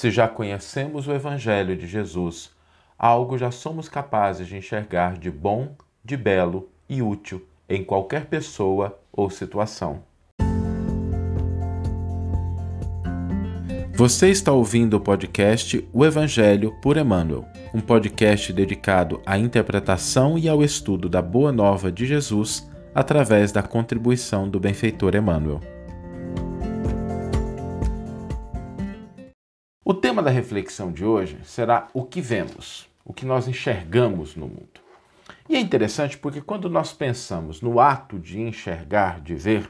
Se já conhecemos o Evangelho de Jesus, algo já somos capazes de enxergar de bom, de belo e útil em qualquer pessoa ou situação. Você está ouvindo o podcast O Evangelho por Emmanuel, um podcast dedicado à interpretação e ao estudo da Boa Nova de Jesus através da contribuição do benfeitor Emmanuel. O tema da reflexão de hoje será o que vemos, o que nós enxergamos no mundo. E é interessante porque quando nós pensamos no ato de enxergar, de ver,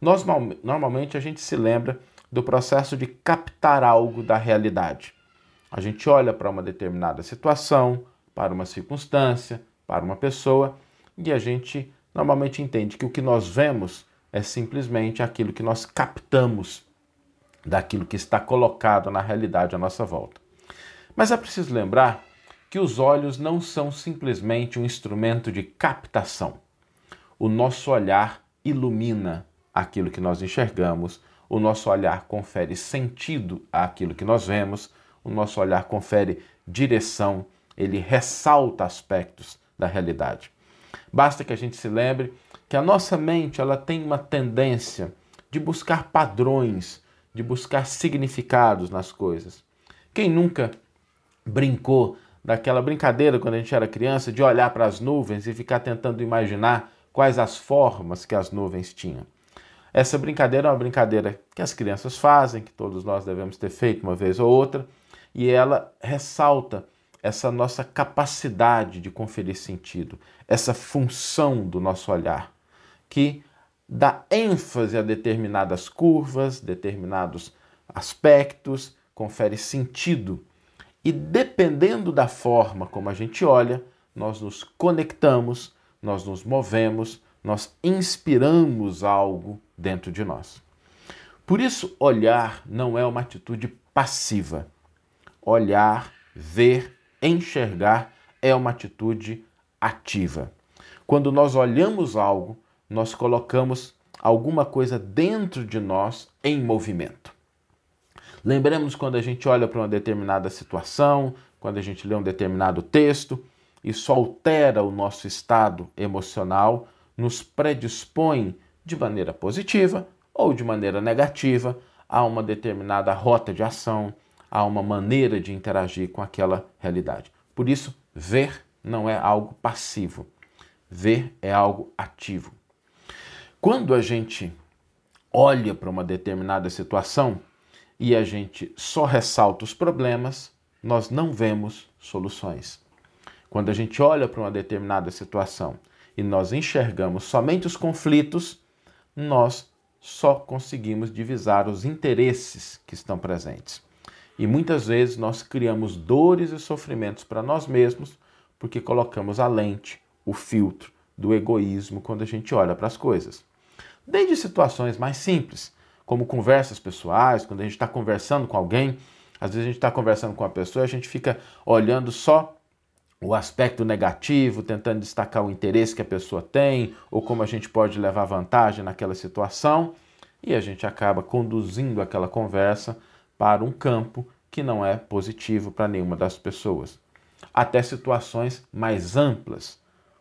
nós normalmente a gente se lembra do processo de captar algo da realidade. A gente olha para uma determinada situação, para uma circunstância, para uma pessoa, e a gente normalmente entende que o que nós vemos é simplesmente aquilo que nós captamos daquilo que está colocado na realidade à nossa volta. Mas é preciso lembrar que os olhos não são simplesmente um instrumento de captação. O nosso olhar ilumina aquilo que nós enxergamos, o nosso olhar confere sentido àquilo que nós vemos, o nosso olhar confere direção, ele ressalta aspectos da realidade. Basta que a gente se lembre que a nossa mente ela tem uma tendência de buscar padrões, de buscar significados nas coisas. Quem nunca brincou daquela brincadeira quando a gente era criança de olhar para as nuvens e ficar tentando imaginar quais as formas que as nuvens tinham? Essa brincadeira é uma brincadeira que as crianças fazem, que todos nós devemos ter feito uma vez ou outra, e ela ressalta essa nossa capacidade de conferir sentido, essa função do nosso olhar, que dá ênfase a determinadas curvas, determinados aspectos, confere sentido. E dependendo da forma como a gente olha, nós nos conectamos, nós nos movemos, nós inspiramos algo dentro de nós. Por isso, olhar não é uma atitude passiva. Olhar, ver, enxergar é uma atitude ativa. Quando nós olhamos algo, nós colocamos alguma coisa dentro de nós em movimento. Lembremos quando a gente olha para uma determinada situação, quando a gente lê um determinado texto, isso altera o nosso estado emocional, nos predispõe de maneira positiva ou de maneira negativa a uma determinada rota de ação, a uma maneira de interagir com aquela realidade. Por isso, ver não é algo passivo, ver é algo ativo. Quando a gente olha para uma determinada situação e a gente só ressalta os problemas, nós não vemos soluções. Quando a gente olha para uma determinada situação e nós enxergamos somente os conflitos, nós só conseguimos divisar os interesses que estão presentes. E muitas vezes nós criamos dores e sofrimentos para nós mesmos porque colocamos a lente, o filtro do egoísmo quando a gente olha para as coisas. Desde situações mais simples, como conversas pessoais, quando a gente está conversando com alguém, às vezes a gente está conversando com uma pessoa e a gente fica olhando só o aspecto negativo, tentando destacar o interesse que a pessoa tem ou como a gente pode levar vantagem naquela situação, e a gente acaba conduzindo aquela conversa para um campo que não é positivo para nenhuma das pessoas. Até situações mais amplas,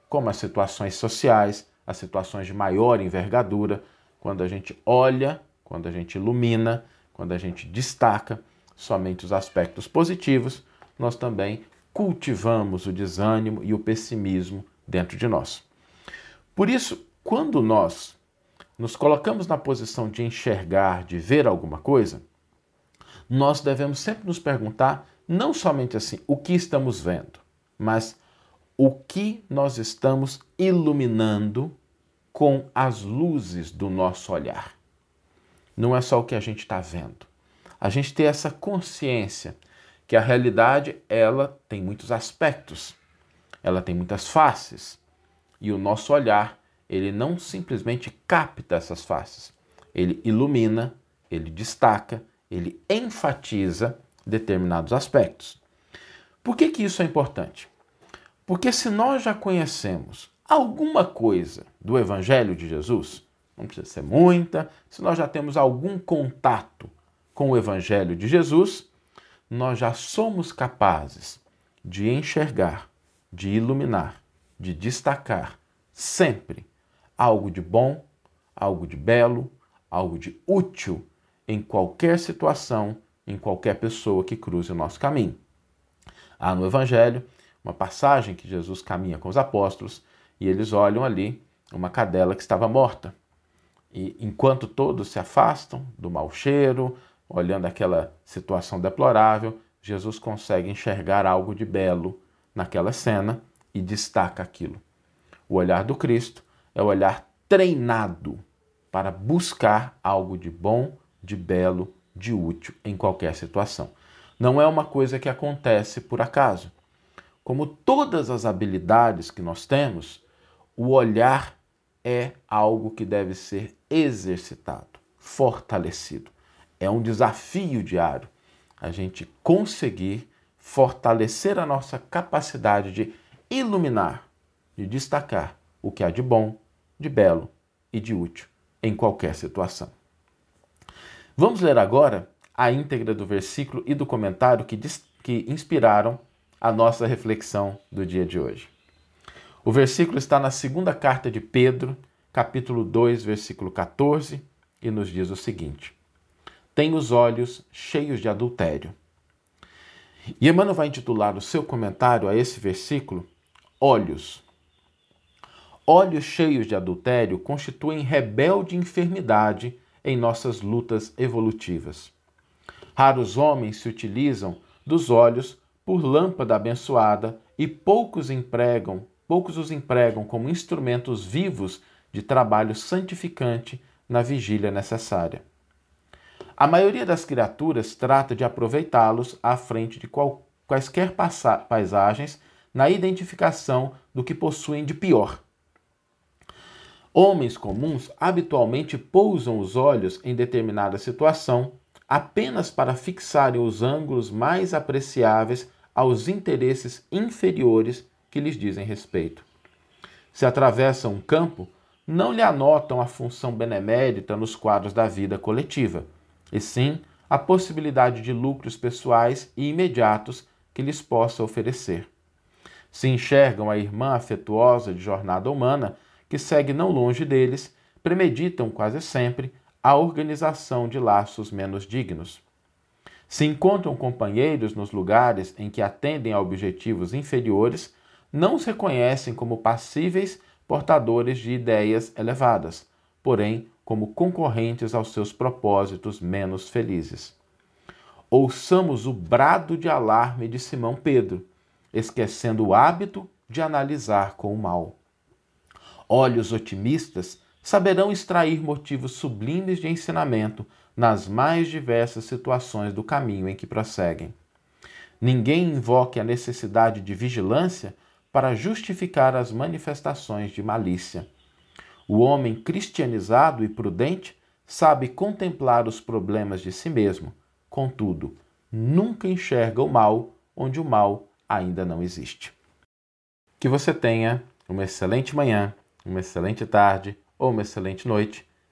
como as situações sociais, as situações de maior envergadura, quando a gente olha, quando a gente ilumina, quando a gente destaca somente os aspectos positivos, nós também cultivamos o desânimo e o pessimismo dentro de nós. Por isso, quando nós nos colocamos na posição de enxergar, de ver alguma coisa, nós devemos sempre nos perguntar não somente assim o que estamos vendo, mas o que nós estamos iluminando com as luzes do nosso olhar. Não é só o que a gente está vendo. A gente ter essa consciência que a realidade ela tem muitos aspectos, ela tem muitas faces e o nosso olhar ele não simplesmente capta essas faces, ele ilumina, ele destaca, ele enfatiza determinados aspectos. Por que, que isso é importante? Porque se nós já conhecemos alguma coisa do Evangelho de Jesus, não precisa ser muita, se nós já temos algum contato com o Evangelho de Jesus, nós já somos capazes de enxergar, de iluminar, de destacar sempre algo de bom, algo de belo, algo de útil em qualquer situação, em qualquer pessoa que cruze o nosso caminho. Há no Evangelho uma passagem que Jesus caminha com os apóstolos e eles olham ali uma cadela que estava morta. E enquanto todos se afastam do mau cheiro, olhando aquela situação deplorável, Jesus consegue enxergar algo de belo naquela cena e destaca aquilo. O olhar do Cristo é o olhar treinado para buscar algo de bom, de belo, de útil em qualquer situação. Não é uma coisa que acontece por acaso. Como todas as habilidades que nós temos, o olhar é algo que deve ser exercitado, fortalecido. É um desafio diário a gente conseguir fortalecer a nossa capacidade de iluminar, de destacar o que há de bom, de belo e de útil em qualquer situação. Vamos ler agora a íntegra do versículo e do comentário que, que inspiraram a nossa reflexão do dia de hoje. O versículo está na segunda carta de Pedro, capítulo 2, versículo 14, e nos diz o seguinte: Tem os olhos cheios de adultério. E Emmanuel vai intitular o seu comentário a esse versículo Olhos. Olhos cheios de adultério constituem rebelde enfermidade em nossas lutas evolutivas. Raros homens se utilizam dos olhos por lâmpada abençoada e poucos empregam, poucos os empregam como instrumentos vivos de trabalho santificante na vigília necessária. A maioria das criaturas trata de aproveitá-los à frente de qual, quaisquer paisagens na identificação do que possuem de pior Homens comuns habitualmente pousam os olhos em determinada situação apenas para fixarem os ângulos mais apreciáveis aos interesses inferiores que lhes dizem respeito. Se atravessam um campo, não lhe anotam a função benemérita nos quadros da vida coletiva, e sim a possibilidade de lucros pessoais e imediatos que lhes possa oferecer. Se enxergam a irmã afetuosa de jornada humana, que segue não longe deles, premeditam quase sempre a organização de laços menos dignos. Se encontram companheiros nos lugares em que atendem a objetivos inferiores, não se reconhecem como passíveis portadores de ideias elevadas, porém como concorrentes aos seus propósitos menos felizes. Ouçamos o brado de alarme de Simão Pedro, esquecendo o hábito de analisar com o mal. Olhos otimistas saberão extrair motivos sublimes de ensinamento nas mais diversas situações do caminho em que prosseguem. Ninguém invoque a necessidade de vigilância para justificar as manifestações de malícia. O homem cristianizado e prudente sabe contemplar os problemas de si mesmo, contudo, nunca enxerga o mal onde o mal ainda não existe. Que você tenha uma excelente manhã uma excelente tarde ou uma excelente noite